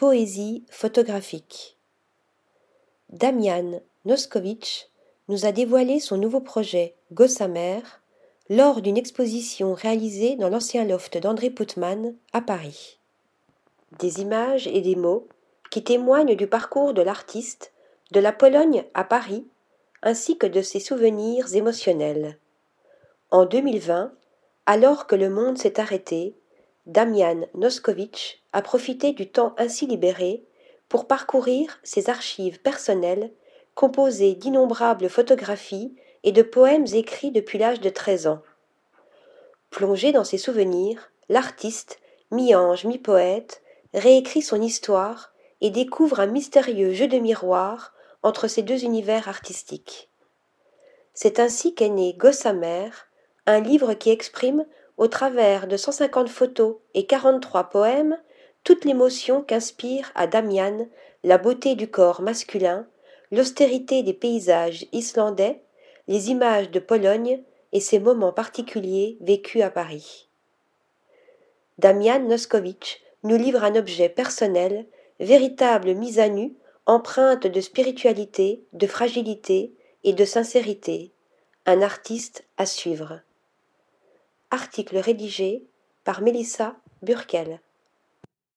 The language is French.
Poésie photographique. Damian Noskovitch nous a dévoilé son nouveau projet Gossamer lors d'une exposition réalisée dans l'ancien loft d'André Putman à Paris. Des images et des mots qui témoignent du parcours de l'artiste, de la Pologne à Paris, ainsi que de ses souvenirs émotionnels. En 2020, alors que le monde s'est arrêté, Damian Noskovitch a profité du temps ainsi libéré pour parcourir ses archives personnelles composées d'innombrables photographies et de poèmes écrits depuis l'âge de 13 ans. Plongé dans ses souvenirs, l'artiste, mi-ange, mi-poète, réécrit son histoire et découvre un mystérieux jeu de miroir entre ces deux univers artistiques. C'est ainsi qu'est né Gossamer, un livre qui exprime au travers de 150 photos et 43 poèmes, toute l'émotion qu'inspire à Damian la beauté du corps masculin, l'austérité des paysages islandais, les images de Pologne et ces moments particuliers vécus à Paris. Damian Noskovitch nous livre un objet personnel, véritable mise à nu, empreinte de spiritualité, de fragilité et de sincérité, un artiste à suivre. Article rédigé par Mélissa Burkel.